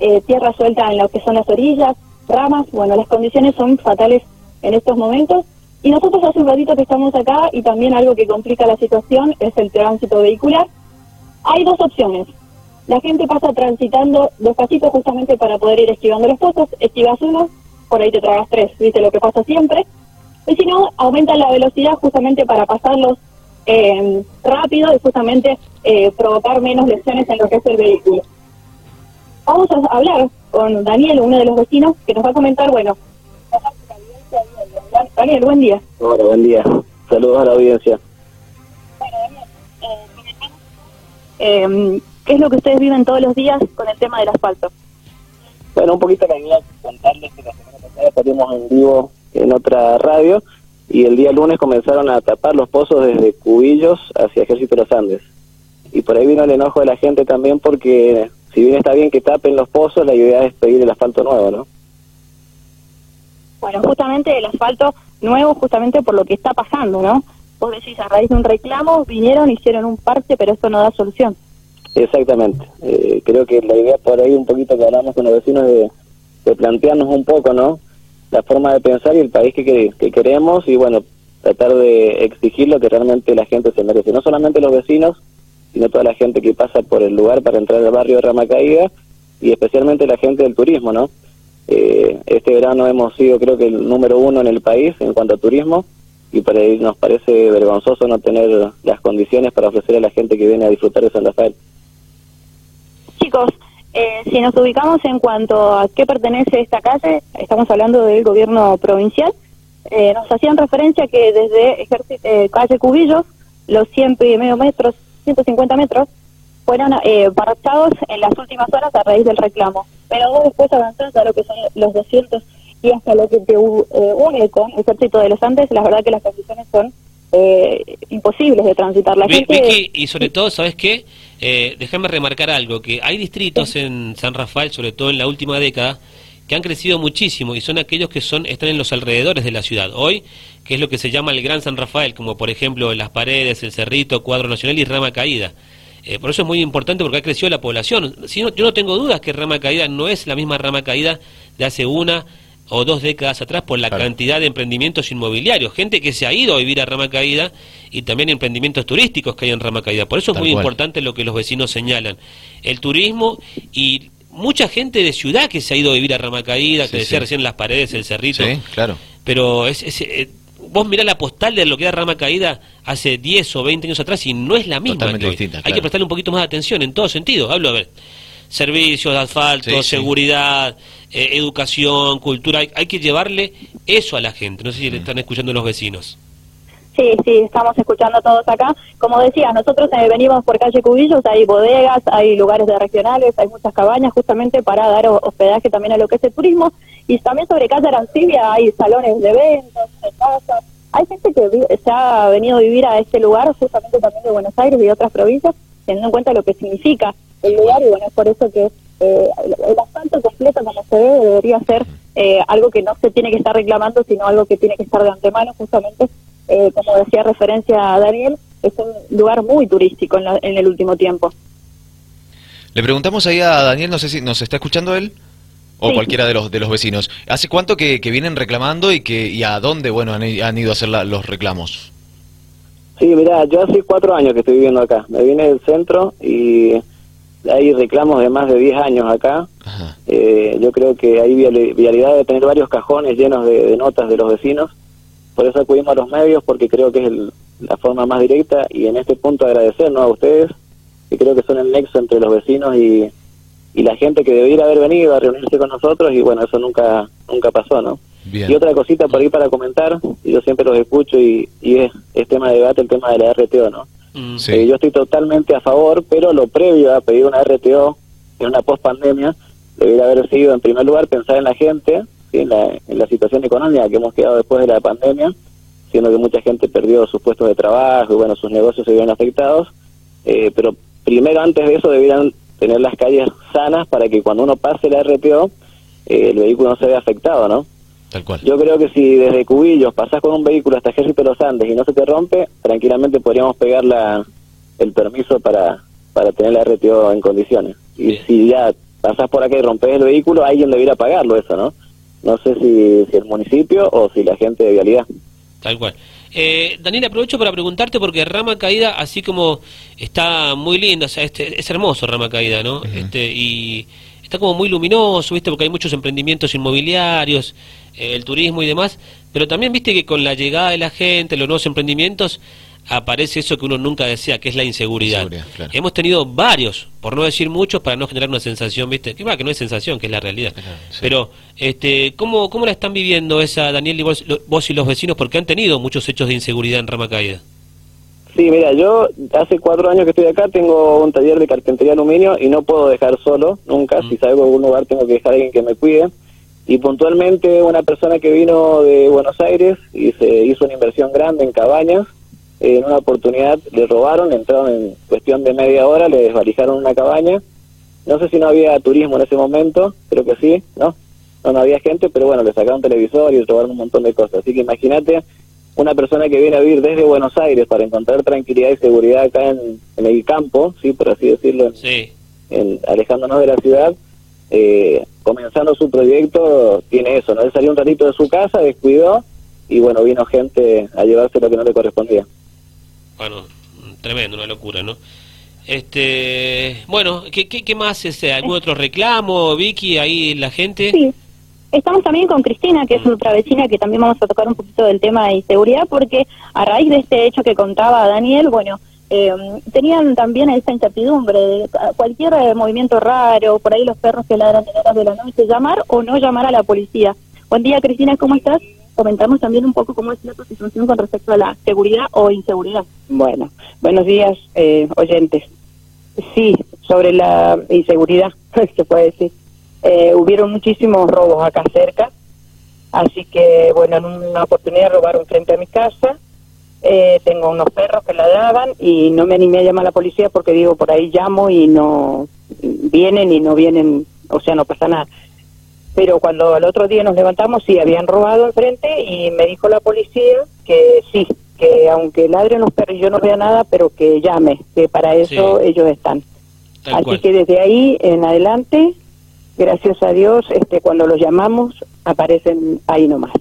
eh, tierra suelta en lo que son las orillas, ramas, bueno, las condiciones son fatales en estos momentos. Y nosotros hace un ratito que estamos acá y también algo que complica la situación es el tránsito vehicular. Hay dos opciones. La gente pasa transitando despacito justamente para poder ir esquivando los pozos, esquivas uno, por ahí te tragas tres, viste lo que pasa siempre. Y si no, aumenta la velocidad justamente para pasarlos eh, rápido y justamente eh, provocar menos lesiones en lo que es el vehículo. Vamos a hablar con Daniel, uno de los vecinos, que nos va a comentar, bueno, Daniel, buen día. Hola, buen día. Saludos a la audiencia. Bueno, Daniel, eh, ¿qué es lo que ustedes viven todos los días con el tema del asfalto? Bueno, un poquito la idea contarles que la semana pasada salimos en vivo en otra radio y el día lunes comenzaron a tapar los pozos desde Cubillos hacia Ejército de los Andes. Y por ahí vino el enojo de la gente también porque si bien está bien que tapen los pozos, la idea es pedir el asfalto nuevo, ¿no? Bueno, justamente el asfalto nuevo, justamente por lo que está pasando, ¿no? Vos decís, a raíz de un reclamo, vinieron, hicieron un parche, pero esto no da solución. Exactamente. Eh, creo que la idea por ahí un poquito que hablamos con los vecinos de, de plantearnos un poco, ¿no? La forma de pensar y el país que, que, queremos y, bueno, tratar de exigir lo que realmente la gente se merece. No solamente los vecinos, sino toda la gente que pasa por el lugar para entrar al barrio de Ramacaída y especialmente la gente del turismo, ¿no? Eh, este verano hemos sido creo que el número uno en el país en cuanto a turismo y para nos parece vergonzoso no tener las condiciones para ofrecer a la gente que viene a disfrutar de San Rafael. Chicos, eh, si nos ubicamos en cuanto a qué pertenece esta calle, estamos hablando del gobierno provincial, eh, nos hacían referencia que desde eh, calle Cubillos, los 100 y medio metros, 150 metros, fueron eh, en las últimas horas a raíz del reclamo. Pero vos después avanzás a lo que son los 200 y hasta lo que te eh, une con el Ejército de los Andes, la verdad que las condiciones son eh, imposibles de transitar. La gente... y sobre todo, ¿sabes qué? Eh, déjame remarcar algo, que hay distritos en San Rafael, sobre todo en la última década, que han crecido muchísimo y son aquellos que son están en los alrededores de la ciudad. Hoy, que es lo que se llama el Gran San Rafael, como por ejemplo Las Paredes, El Cerrito, Cuadro Nacional y Rama Caída. Eh, por eso es muy importante porque ha crecido la población. Si yo no tengo dudas que Rama Caída no es la misma Rama Caída de hace una o dos décadas atrás por la cantidad de emprendimientos inmobiliarios, gente que se ha ido a vivir a Rama Caída y también emprendimientos turísticos que hay en Rama Caída. Por eso es muy importante lo que los vecinos señalan. El turismo y mucha gente de ciudad que se ha ido a vivir a Rama Caída, que decía recién las paredes, el cerrito. Sí, claro. Pero es, eh, vos mirá la postal de lo que era Rama Caída hace 10 o 20 años atrás y no es la misma. Hay que prestarle un poquito más de atención en todo sentido. Hablo, a ver, servicios, asfalto, seguridad, eh, educación, cultura. Hay, que llevarle eso a la gente. No sé si le están escuchando los vecinos. Sí, sí, estamos escuchando todos acá. Como decía, nosotros eh, venimos por calle Cubillos, hay bodegas, hay lugares de regionales, hay muchas cabañas justamente para dar hospedaje también a lo que es el turismo. Y también sobre calle Arancibia hay salones de eventos, de casas. Hay gente que se ha venido a vivir a este lugar, justamente también de Buenos Aires y otras provincias, teniendo en cuenta lo que significa el lugar y bueno, es por eso que eh, el asfalto completo como se ve debería ser eh, algo que no se tiene que estar reclamando, sino algo que tiene que estar de antemano justamente eh, como decía referencia a Daniel, es un lugar muy turístico en, el último tiempo. Le preguntamos ahí a Daniel, no sé si nos está escuchando él o cualquiera de los de los vecinos. ¿Hace cuánto que, vienen reclamando y que y a dónde bueno han, ido a hacer los reclamos? Sí, mira, yo hace cuatro años que estoy viviendo acá. Me vine del centro y hay reclamos de más de diez años acá. Eh, yo creo que hay vialidad de tener varios cajones llenos de notas de los vecinos por eso acudimos a los medios, porque creo que es la forma más directa y en este punto agradecer a ustedes, que creo que son el nexo entre los vecinos y, y la gente que debiera haber venido a reunirse con nosotros y bueno, eso nunca nunca pasó, ¿no? Y otra cosita por ahí para comentar, y yo siempre los escucho y, y es, es, tema de debate el tema de la RTO, ¿no? Mm. Eh, yo estoy totalmente a favor, pero lo previo a pedir una RTO en una post pandemia debería haber sido en primer lugar pensar en la gente, en, la, en la situación económica que hemos quedado después de la pandemia, siendo que mucha gente perdió sus puestos de trabajo y bueno, sus negocios se vieron afectados, eh, pero primero antes de eso debieran tener las calles sanas para que cuando uno pase la RTO eh, el vehículo no se vea afectado, ¿no? Tal cual. Yo creo que si desde Cubillos pasás con un vehículo hasta Ejército de los Andes y no se te rompe, tranquilamente podríamos pegar la, el permiso para, para tener la RTO en condiciones. Y si ya pasás por acá y rompes el vehículo, alguien debiera pagarlo eso, ¿no? No sé si, si el municipio o si la gente de vialidad. Tal cual. Eh, Daniel, aprovecho para preguntarte porque Rama Caída, así como está muy lindo, o sea, este, es hermoso Rama Caída, ¿no? este, y está como muy luminoso, ¿viste? Porque hay muchos emprendimientos inmobiliarios, eh, el turismo y demás, pero también, ¿viste? Que con la llegada de la gente, los nuevos emprendimientos, aparece eso que uno nunca decía, que es la inseguridad. Hemos tenido varios, por no decir muchos, para no generar una sensación, ¿viste? Que, va, que no es sensación, que es la realidad. Pero, este, ¿cómo, ¿cómo la están viviendo esa, Daniel, y vos, vos, y los vecinos? Porque han tenido muchos hechos de inseguridad en Rama Caída. Sí, mira, yo hace cuatro años que estoy acá, tengo un taller de carpintería aluminio y no puedo dejar solo, nunca. Mm. Si salgo a algún lugar tengo que dejar a alguien que me cuide. Y puntualmente una persona que vino de Buenos Aires y se hizo una inversión grande en cabañas, en una oportunidad le robaron, entraron en cuestión de media hora, le desvalijaron una cabaña. No sé si no había turismo en ese momento, creo que sí, ¿no? No, no había gente, pero bueno, le sacaron televisor y le robaron un montón de cosas. Así que imagínate una persona que viene a vivir desde Buenos Aires para encontrar tranquilidad y seguridad acá en, el campo, sí, por así decirlo, en, alejándonos de la ciudad, eh, comenzando su proyecto, tiene eso, ¿no? Él salió un ratito de su casa, descuidó y bueno, vino gente a llevarse lo que no le correspondía. Bueno, tremendo, una locura, ¿no? Este, bueno, ¿qué, qué, más? es ¿Algún otro reclamo, Vicky, ahí la gente? Sí, Estamos también con Cristina, que es otra vecina, que también vamos a tocar un poquito del tema de inseguridad, porque a raíz de este hecho que contaba Daniel, bueno, eh, tenían también esa incertidumbre de cualquier eh, movimiento raro, por ahí los perros que ladran de horas de la noche, llamar o no llamar a la policía. Buen día, Cristina, ¿cómo estás? Comentamos también un poco cómo es la situación con respecto a la seguridad o inseguridad. Bueno, buenos días, eh, oyentes. Sí, sobre la inseguridad, se puede decir. Eh, hubieron muchísimos robos acá cerca, así que bueno, en una oportunidad robaron frente a mi casa, eh, tengo unos perros que ladraban y no me animé a llamar a la policía porque digo, por ahí llamo y no vienen y no vienen, o sea, no pasa nada. Pero cuando al otro día nos levantamos, sí, habían robado enfrente y me dijo la policía que sí, que aunque ladren los perros yo no vea nada, pero que llame, que para eso ellos están. Así que desde ahí en adelante gracias a Dios, este, cuando los llamamos, aparecen ahí nomás.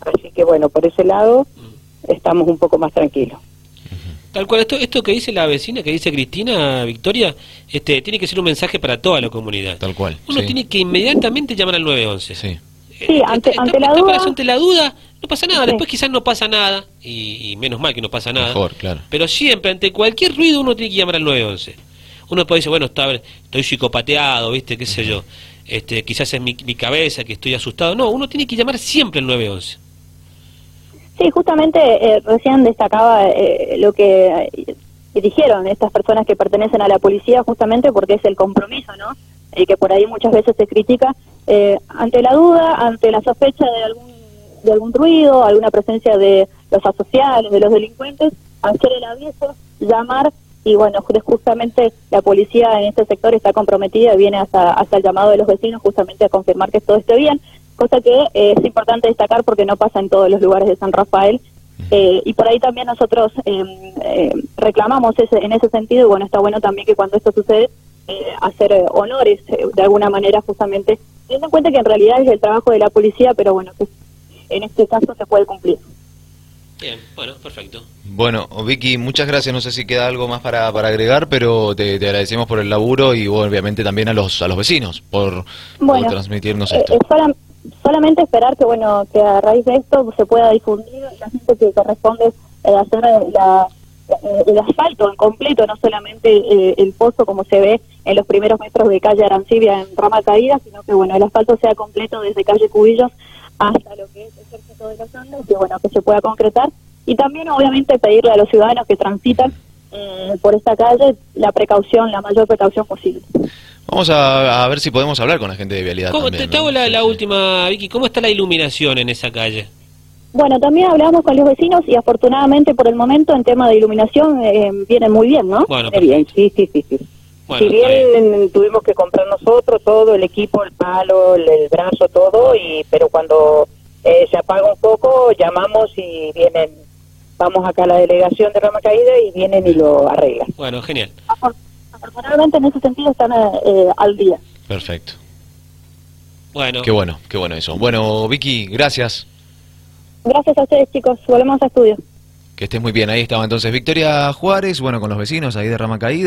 Así que bueno, por ese lado estamos un poco más tranquilos. Tal cual, esto, esto que dice la vecina, que dice Cristina, Victoria, este, tiene que ser un mensaje para toda la comunidad. Tal cual. Uno tiene que inmediatamente llamar al 911. Sí. Sí, ante, ante, la duda... ante la duda, no pasa nada. Después quizás no pasa nada, y, menos mal que no pasa nada. Mejor, claro. Pero siempre, ante cualquier ruido, uno tiene que llamar al 911 uno puede decir, bueno, está, estoy psicopateado, ¿viste? ¿Qué sé yo? Este, quizás es mi, mi cabeza, que estoy asustado. No, uno tiene que llamar siempre al 911. Sí, justamente eh, recién destacaba eh, lo que eh, dijeron estas personas que pertenecen a la policía, justamente porque es el compromiso, ¿no? Y que por ahí muchas veces se critica. ante la duda, ante la sospecha de algún, de algún ruido, alguna presencia de los asociales, de los delincuentes, hacer el aviso, llamar y bueno, justamente la policía en este sector está comprometida viene hasta, hasta el llamado de los vecinos justamente a confirmar que todo esté bien, cosa que eh, es importante destacar porque no pasa en todos los lugares de San Rafael. Eh, y por ahí también nosotros eh, reclamamos ese, en ese sentido y bueno, está bueno también que cuando esto sucede, hacer honores de alguna manera justamente, teniendo en cuenta que en realidad es el trabajo de la policía, pero bueno, que en este caso se puede cumplir. Bien, bueno, perfecto. Bueno, Vicky, muchas gracias. No sé si queda algo más para, para agregar, pero te, agradecemos por el laburo y obviamente también a los a los vecinos por, transmitirnos eh, esto. Solamente esperar que bueno que a raíz de esto se pueda difundir la gente que corresponde eh, hacer la, eh, el asfalto en completo, no solamente el pozo como se ve en los primeros metros de calle Arancibia en Rama Caída, sino que bueno el asfalto sea completo desde calle Cubillos hasta lo que es el Ejército de los Andes, que bueno, que se pueda concretar. Y también, obviamente, pedirle a los ciudadanos que transitan eh, por esta calle la precaución, la mayor precaución posible. Vamos a, ver si podemos hablar con la gente de vialidad. ¿Cómo, te, hago la, última, Vicky, ¿cómo está la iluminación en esa calle? Bueno, también hablamos con los vecinos y afortunadamente por el momento en tema de iluminación eh, viene muy bien, ¿no? Bueno, bien, sí, sí, sí. sí si bien tuvimos que comprar nosotros todo, el equipo, el palo, el, brazo, todo, y pero cuando eh, se apaga un poco, llamamos y vienen, vamos acá a la delegación de Rama Caída y vienen y lo arreglan. Bueno, genial. afortunadamente en ese sentido están eh, al día. Perfecto. Bueno, Qué bueno, qué bueno eso. Bueno, Vicky, gracias. Gracias a ustedes, chicos. Volvemos a estudio. Que estés muy bien. Ahí estaba entonces Victoria Juárez, bueno, con los vecinos ahí de Rama Caída.